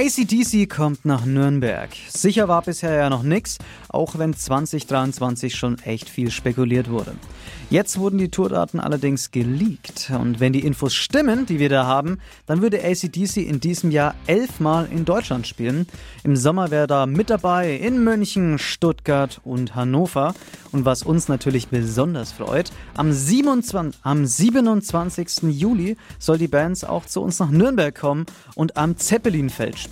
ACDC kommt nach Nürnberg. Sicher war bisher ja noch nix, auch wenn 2023 schon echt viel spekuliert wurde. Jetzt wurden die Tourdaten allerdings geleakt. Und wenn die Infos stimmen, die wir da haben, dann würde ACDC in diesem Jahr elfmal in Deutschland spielen. Im Sommer wäre da mit dabei in München, Stuttgart und Hannover. Und was uns natürlich besonders freut, am, 27, am 27. Juli soll die Band auch zu uns nach Nürnberg kommen und am Zeppelinfeld spielen.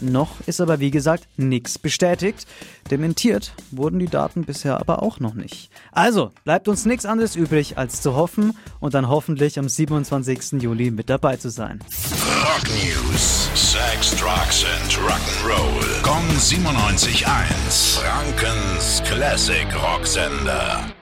Noch ist aber wie gesagt nichts bestätigt. Dementiert wurden die Daten bisher aber auch noch nicht. Also bleibt uns nichts anderes übrig, als zu hoffen und dann hoffentlich am 27. Juli mit dabei zu sein. Rock News. Sex, Drugs and Rock'n'Roll. Kong 97.1. Frankens Classic Rocksender.